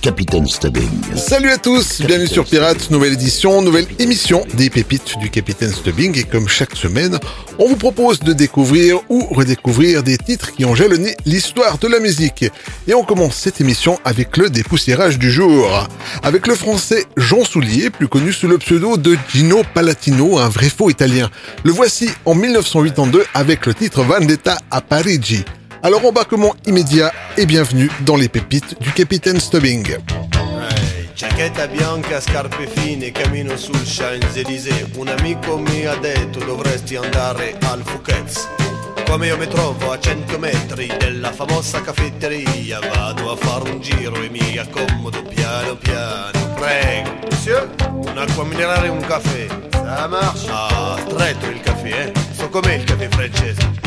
Capitaine Stubbing. Salut à tous, bienvenue sur Pirates, nouvelle édition, nouvelle émission des pépites du Capitaine Stubbing et comme chaque semaine, on vous propose de découvrir ou redécouvrir des titres qui ont jalonné l'histoire de la musique. Et on commence cette émission avec le dépoussiérage du jour. Avec le français Jean Soulier, plus connu sous le pseudo de Gino Palatino, un vrai faux italien. Le voici en 1982 avec le titre Vendetta a Parigi. Alors embarquement immédiat et bienvenue dans les pépites du capitaine Stubbing. Hey, giacchetta bianca, scarpe fine, cammino sul Champs-Élysées. Un amico mi ha detto dovresti andare al Fouquet's. Come io mi trovo a 100 metri della famosa caffetteria, vado a fare un giro e mi accomodo piano piano. Prego, monsieur, un'acqua minerale e un caffè. Ça marche? Ah, stretto il caffè, eh? So com'è il caffè francese.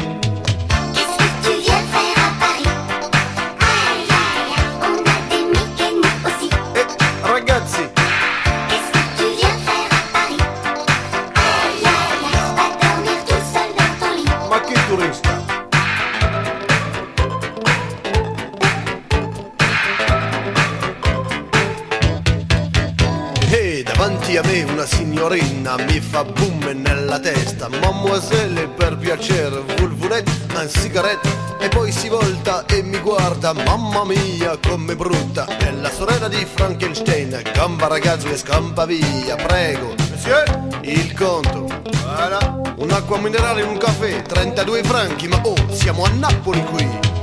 Davanti a me una signorina mi fa boom nella testa. Mademoiselle per piacere voulez un cigarette. E poi si volta e mi guarda Mamma mia come brutta. È la sorella di Frankenstein Gamba ragazzo e scampa via. Prego. Monsieur? Il conto. Voilà. Un'acqua minerale e un caffè 32 franchi Ma oh siamo a Napoli qui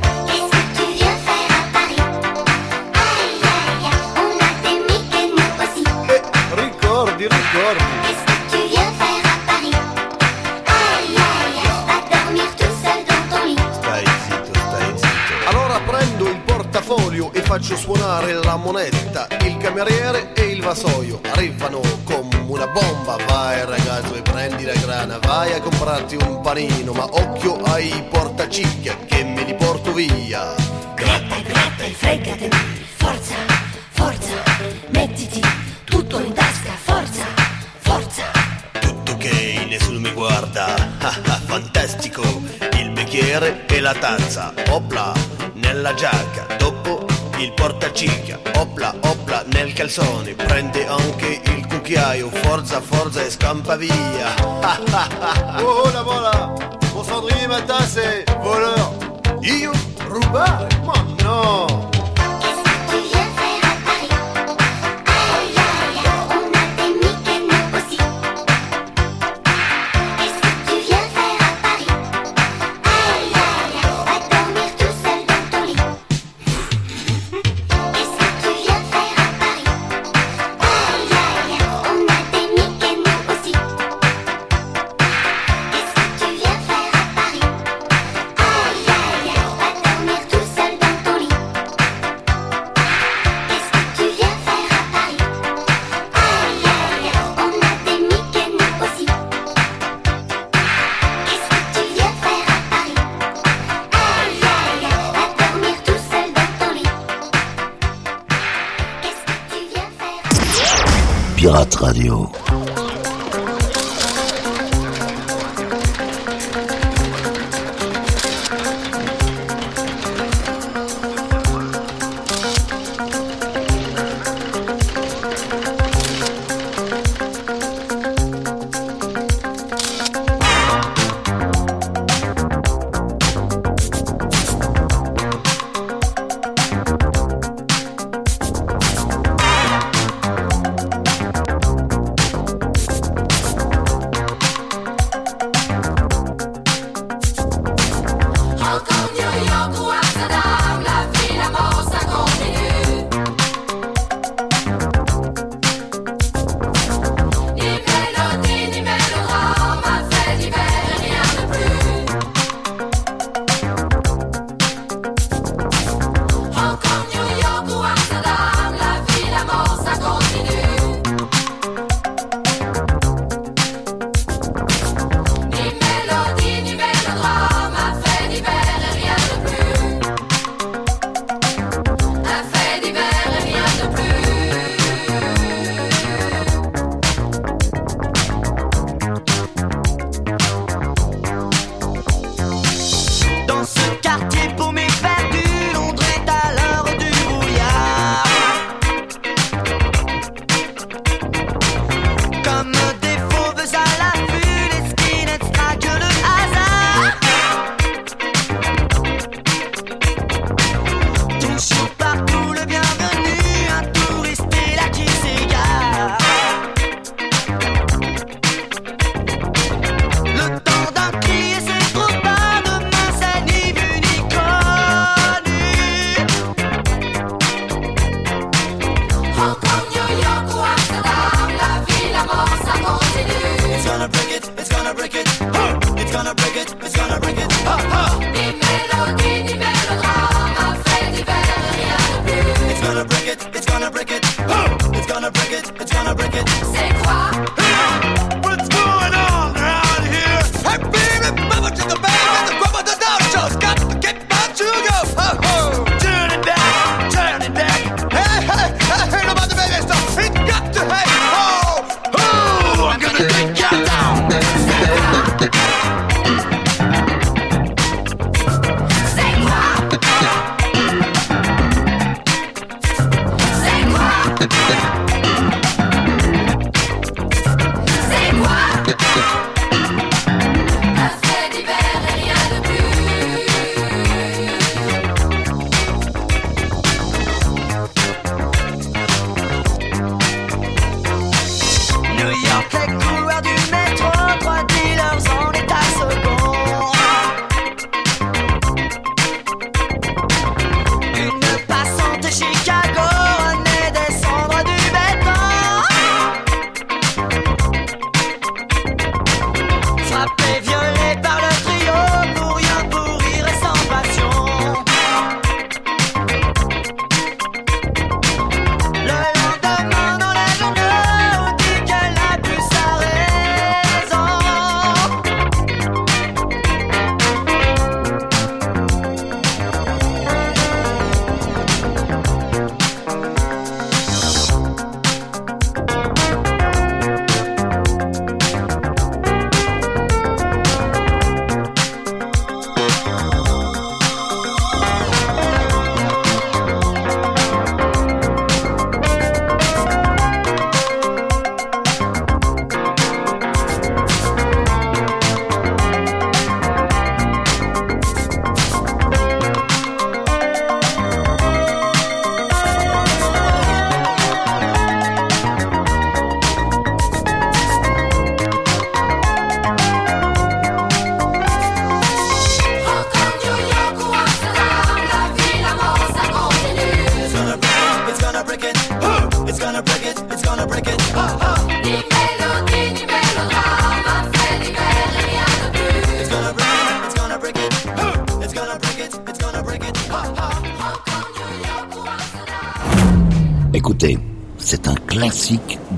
il portafoglio e faccio suonare la moneta. Il cameriere e il vasoio arrivano come una bomba. Vai ragazzo e prendi la grana, vai a comprarti un panino, ma occhio ai portacicchia che me li porto via. Gratta, gratta e fregate, forza, forza, mettiti tutto in fantastico, il bicchiere e la tazza, opla, nella giacca, dopo il portacicchia, opla, opla, nel calzone, prende anche il cucchiaio, forza, forza e scampa via. oh la voilà, mon cendrier ma tasse, voleur, io rubare, ma no! Pirate Radio.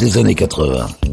des années 80.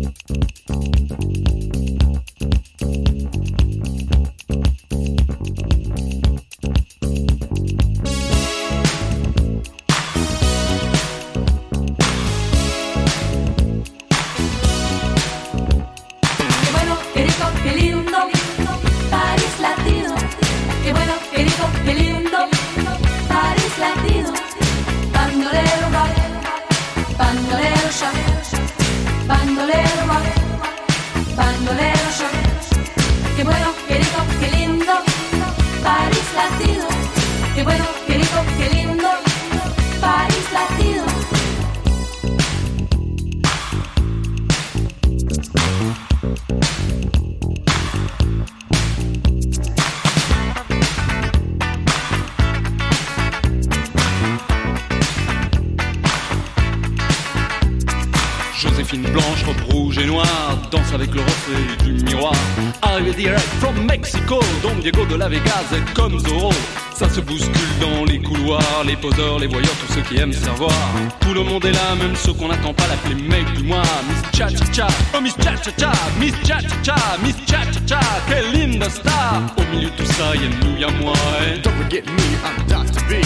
arrivé direct from Mexico, Don Diego de la Vegas est comme Zorro. Ça se bouscule dans les couloirs, les poseurs, les voyeurs, tous ceux qui aiment savoir. Tout le monde est là, même ceux qu'on n'attend pas, l'appeler mec du mois. Miss Cha Cha Cha, oh Miss Cha Cha Cha, Miss Cha Cha Cha, Miss Cha Cha Cha, quelle linda star. Au milieu de tout ça, y'a nous, y'a moi. Eh. Don't forget me, I'm Dr. B.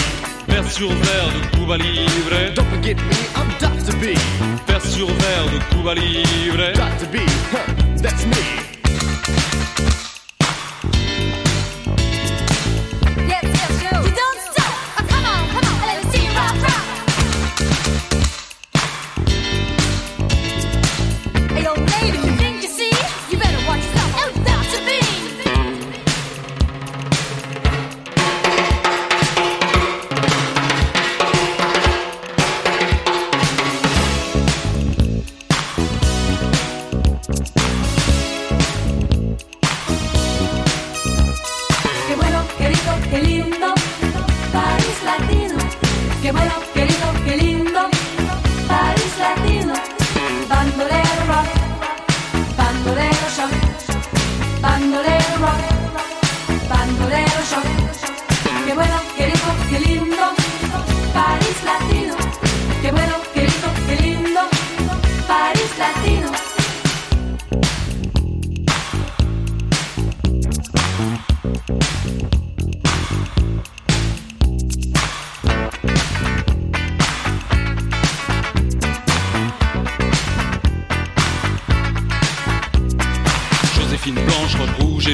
Vers sur verre de Cuba Libre. Don't forget me, I'm Dr. B. Vers sur verre de Cuba Libre. Dr. B, huh, that's me.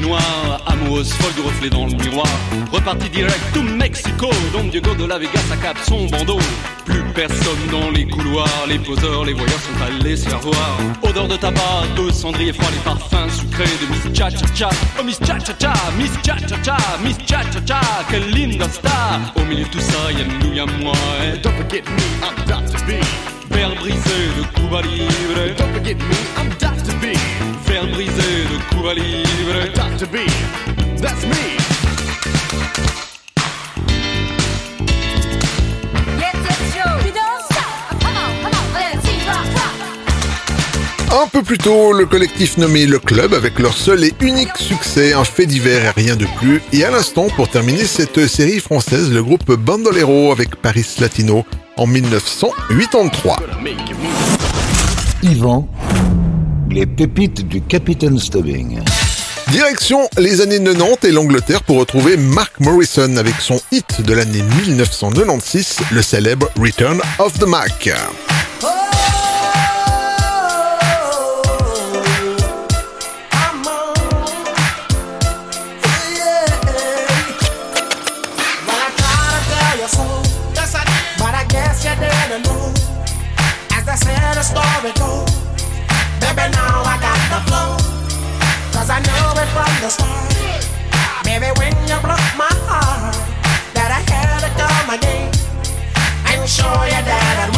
Noire, amoureuse folle du reflet dans le miroir. Reparti direct to Mexico, Don Diego de la Vega s'accape son bandeau. Plus personne dans les couloirs, les poseurs, les voyeurs sont allés se faire voir. Odeur de tabac, de cendrier froid, les parfums sucrés de Miss Cha Cha Cha. Oh Miss Cha Cha Cha, Miss Cha Cha Cha, Miss Cha Cha Cha, quelle linda star. Au milieu de tout ça, y'a nous, y'a moi. eh. Don't forget me, I'm Dr. B. Verre brisé de Cuba Libre. Don't forget me, I'm Dr. B. Verre brisé de Cuba Libre. Dr. B. That's me. Un peu plus tôt, le collectif nommé Le Club avec leur seul et unique succès, un fait divers et rien de plus. Et à l'instant, pour terminer cette série française, le groupe Bandolero avec Paris Latino en 1983. Yvan, les pépites du Capitaine Stubbing. Direction les années 90 et l'Angleterre pour retrouver Mark Morrison avec son hit de l'année 1996, le célèbre Return of the Mac. Well, Baby, when you broke my heart, that I had to come again and show you that I'd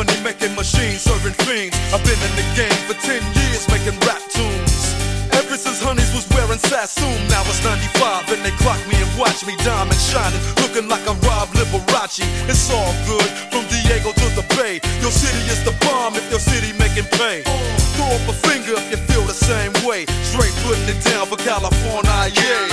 money making machine, serving fiends. I've been in the game for 10 years making rap tunes. Ever since Honeys was wearing Sassoon, now it's 95 and they clock me and watch me diamond shining, looking like I Rob Liberace. It's all good from Diego to the Bay. Your city is the bomb if your city making pay. Throw up a finger if you feel the same way. Straight putting it down for California, yeah.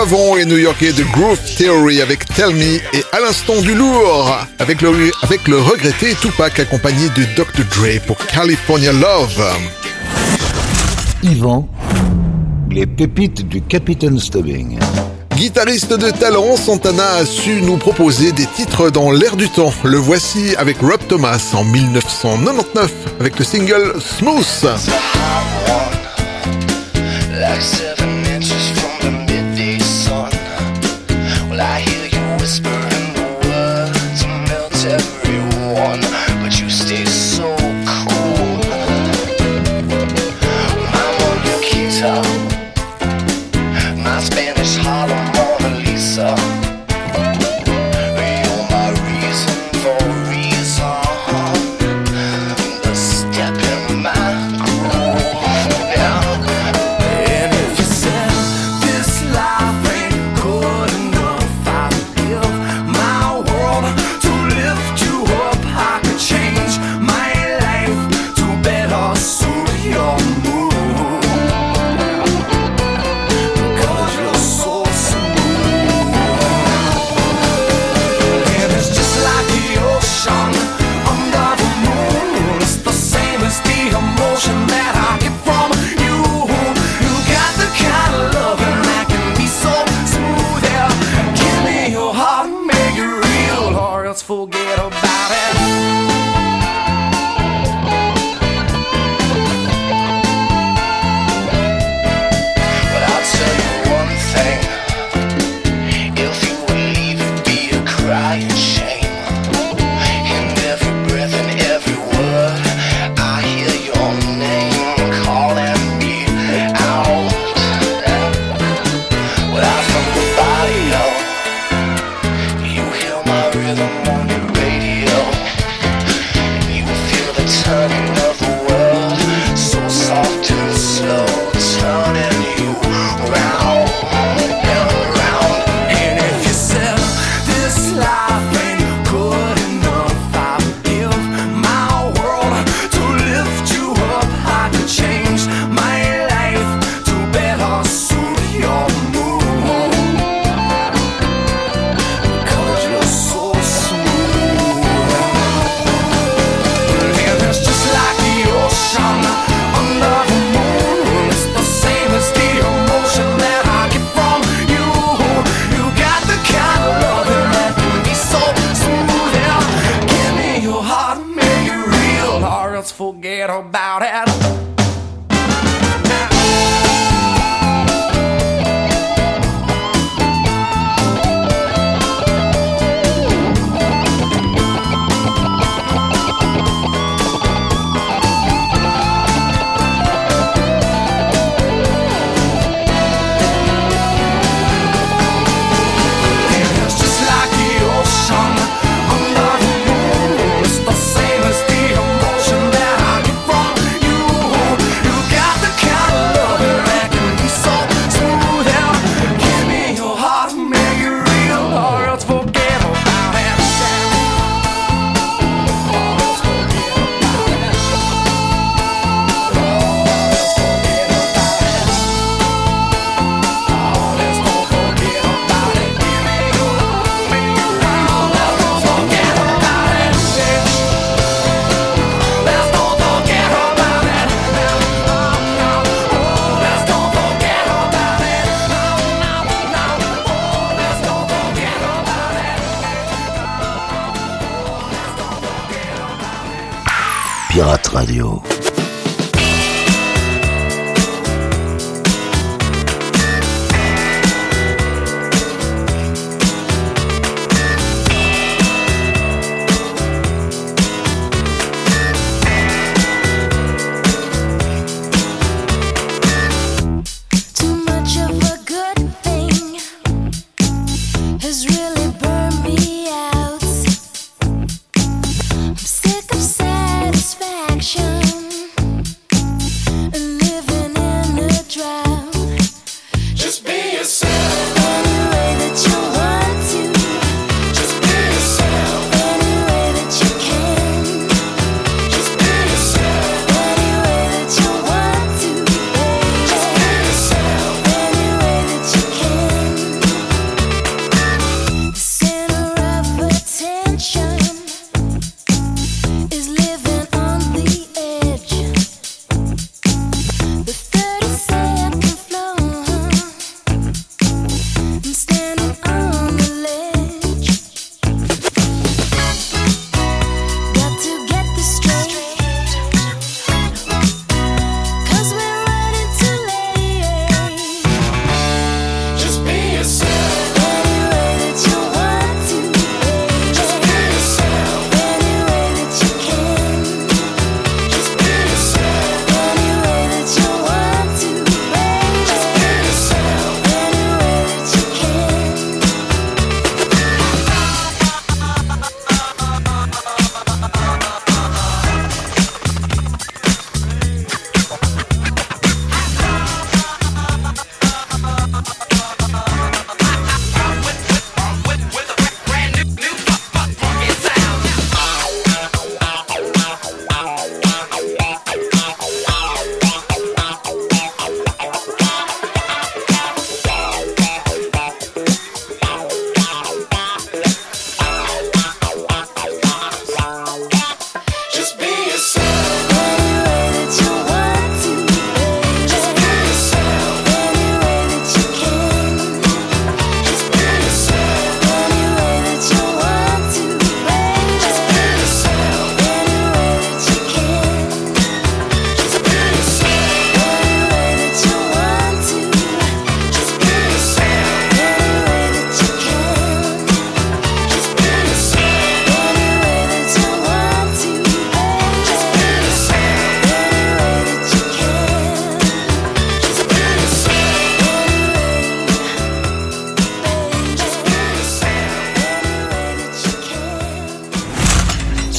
Avant, les New-Yorkais de Groove Theory avec Tell Me et à l'instant du lourd avec le, avec le regretté Tupac accompagné de Dr. Dre pour California Love. Yvan, les pépites du Capitaine Stubbing. Guitariste de talent, Santana a su nous proposer des titres dans l'air du temps. Le voici avec Rob Thomas en 1999 avec le single Smooth.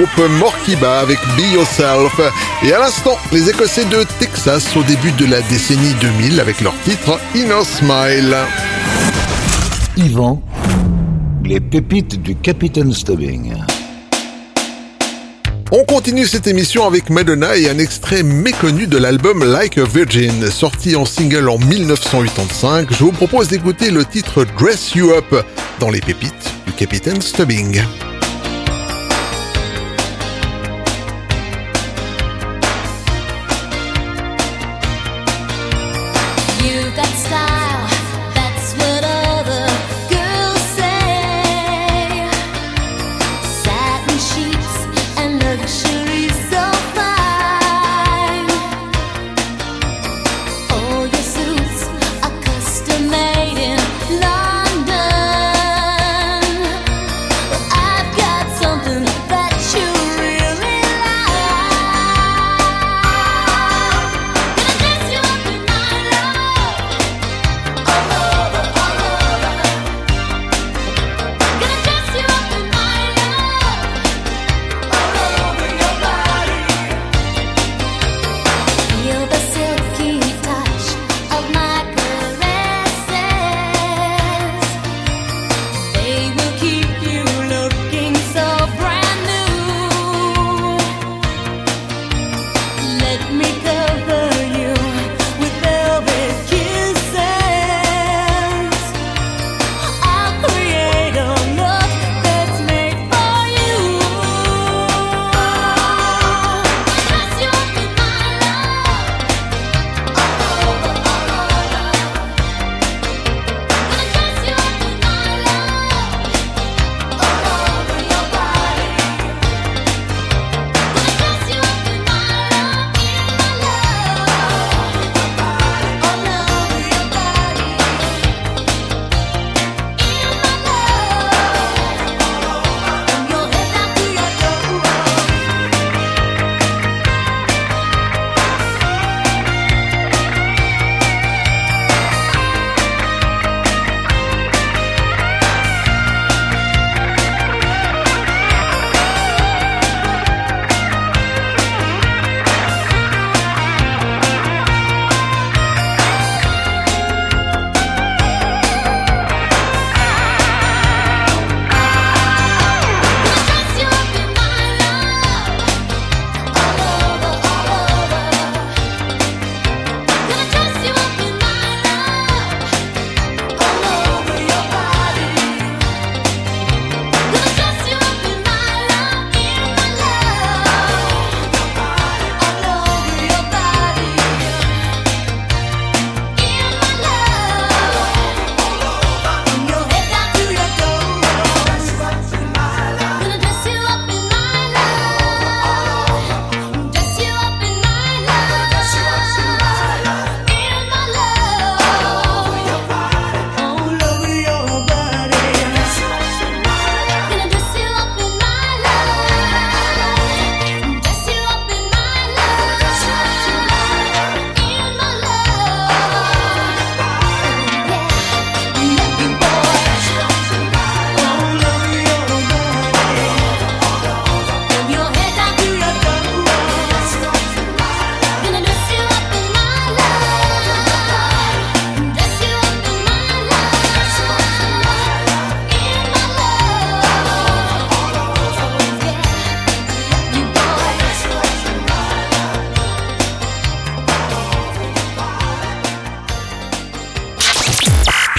groupe Morkiba avec Be Yourself. Et à l'instant, les Écossais de Texas au début de la décennie 2000 avec leur titre Inner Smile. Yvan, les pépites du Capitaine Stubbing. On continue cette émission avec Madonna et un extrait méconnu de l'album Like a Virgin, sorti en single en 1985. Je vous propose d'écouter le titre Dress You Up dans les pépites du Capitaine Stubbing.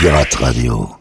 Pirate Radio.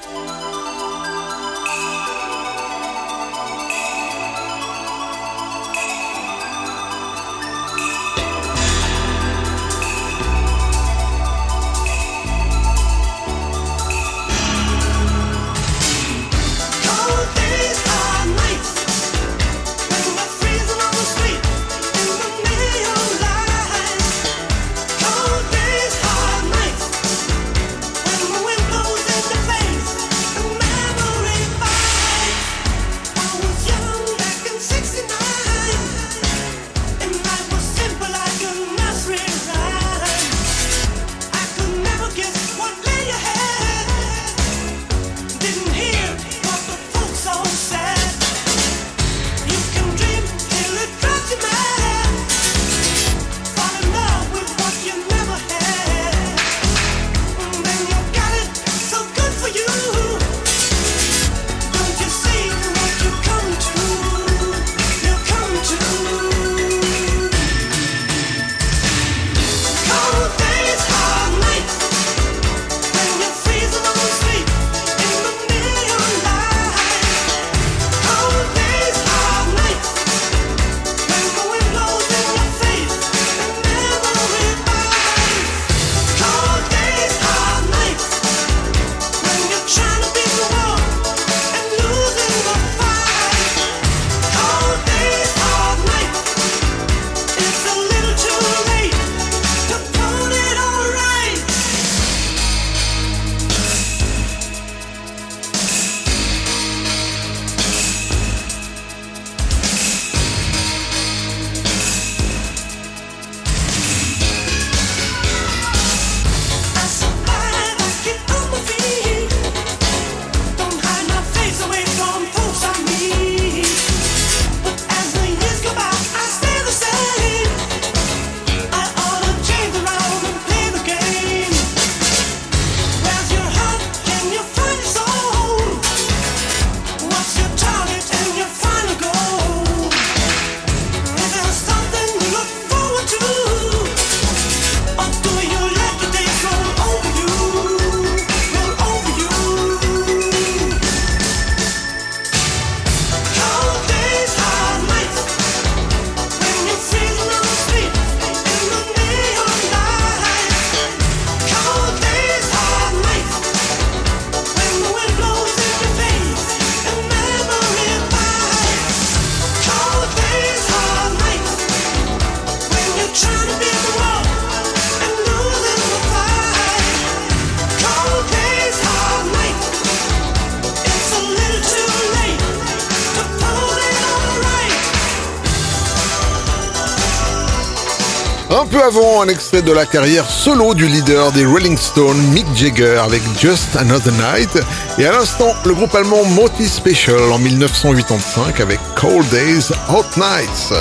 un extrait de la carrière solo du leader des Rolling Stones, Mick Jagger, avec Just Another Night, et à l'instant le groupe allemand Moti Special en 1985 avec Cold Days, Hot Nights.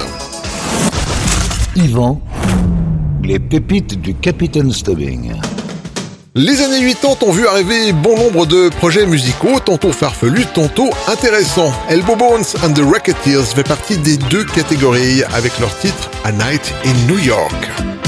Yvan, les pépites du Capitaine Stubbing. Les années 80 ont vu arriver bon nombre de projets musicaux, tantôt farfelus, tantôt intéressants. Elbow Bones and the Racketeers fait partie des deux catégories avec leur titre A Night in New York.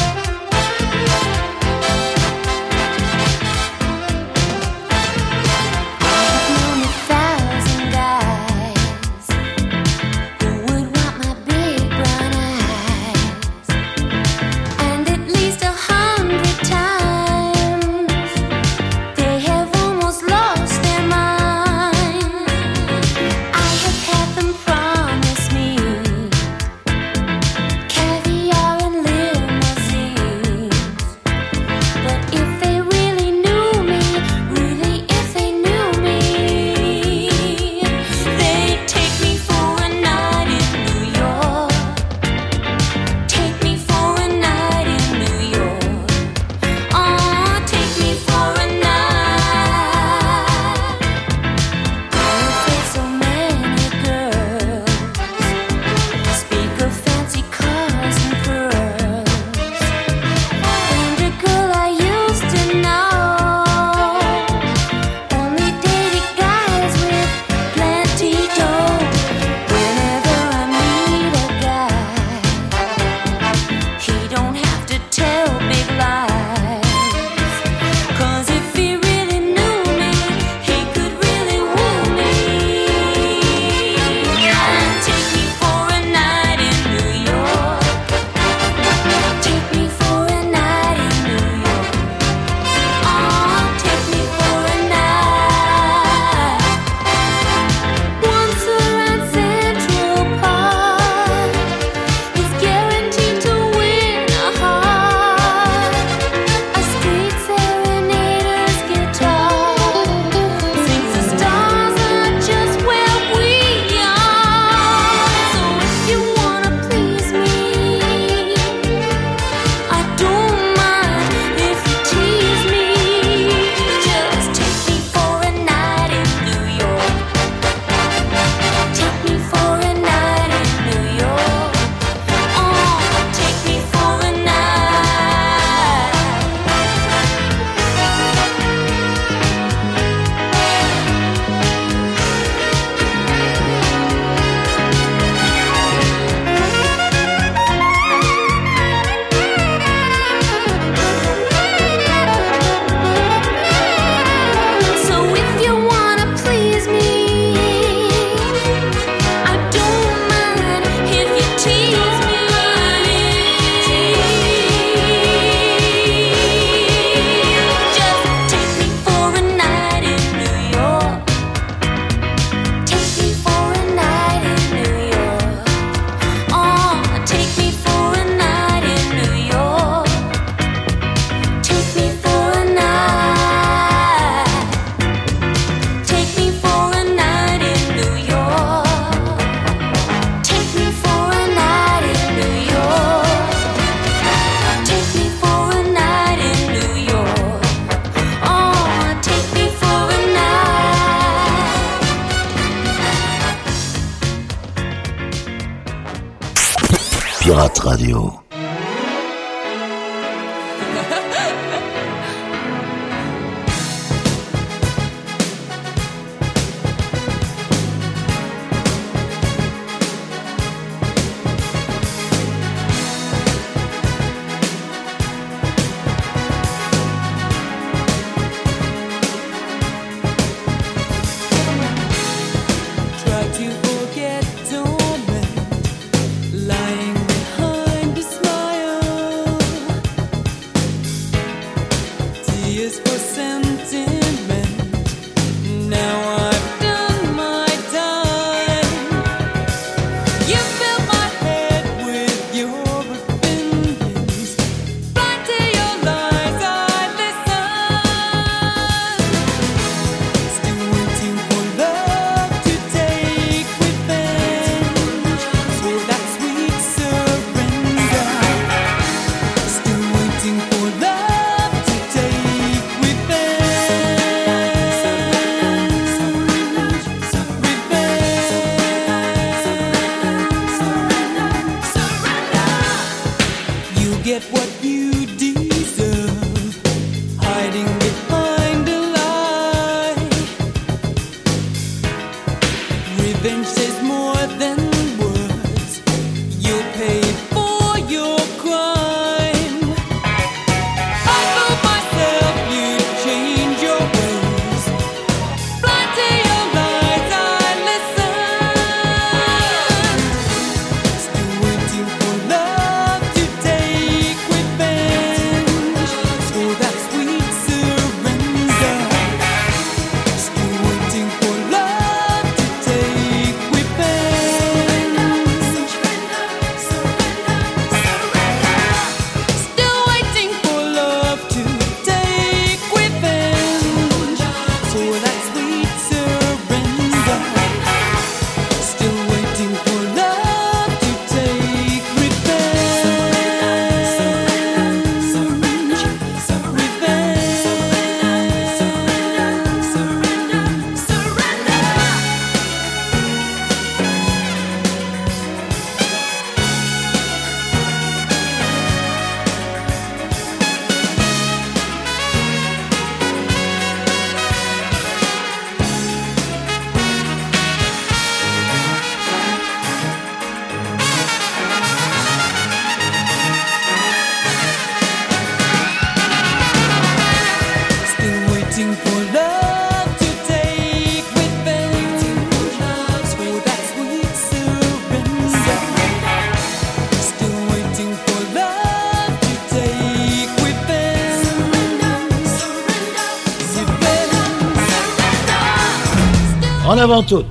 avant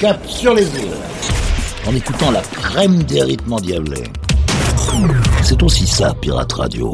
cap sur les îles, en écoutant la crème des rythmes endiablés. C'est aussi ça, Pirate Radio.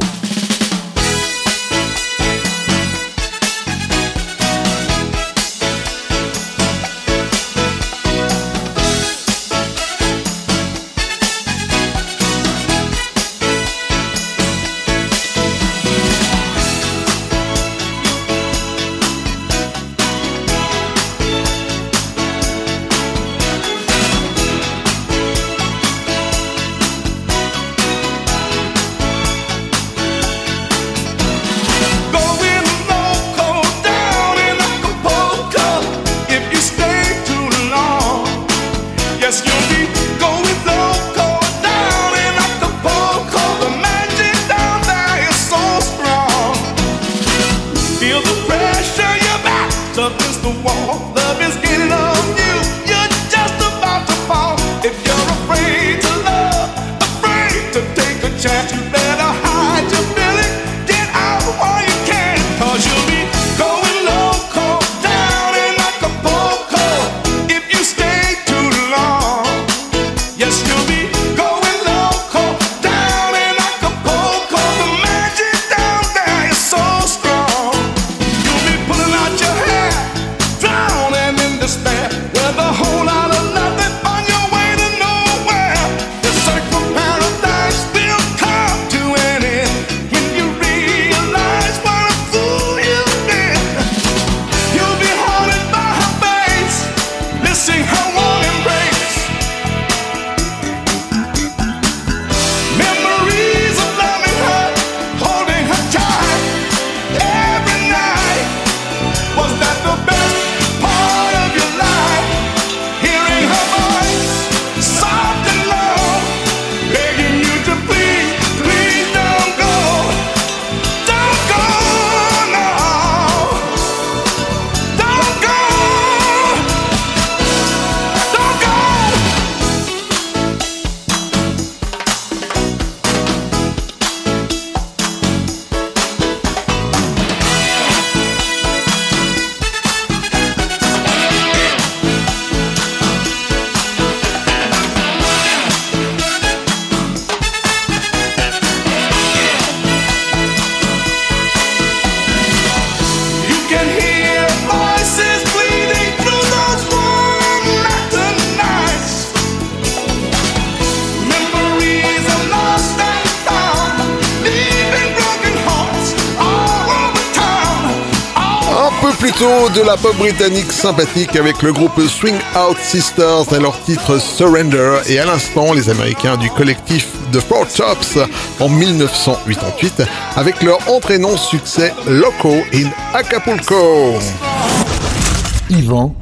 la pop britannique sympathique avec le groupe Swing Out Sisters et leur titre Surrender et à l'instant les Américains du collectif The Four Tops en 1988 avec leur entraînant succès Loco in Acapulco. Yvan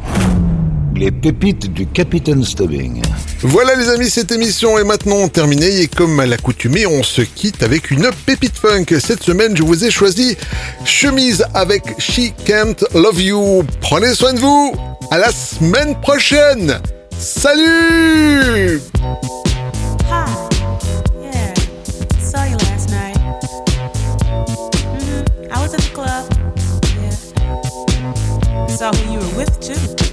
les pépites du Capitaine Stubbing. Voilà les amis, cette émission est maintenant terminée et comme à l'accoutumée, on se quitte avec une pépite funk. Cette semaine, je vous ai choisi Chemise avec She Can't Love You. Prenez soin de vous, à la semaine prochaine. Salut you were with.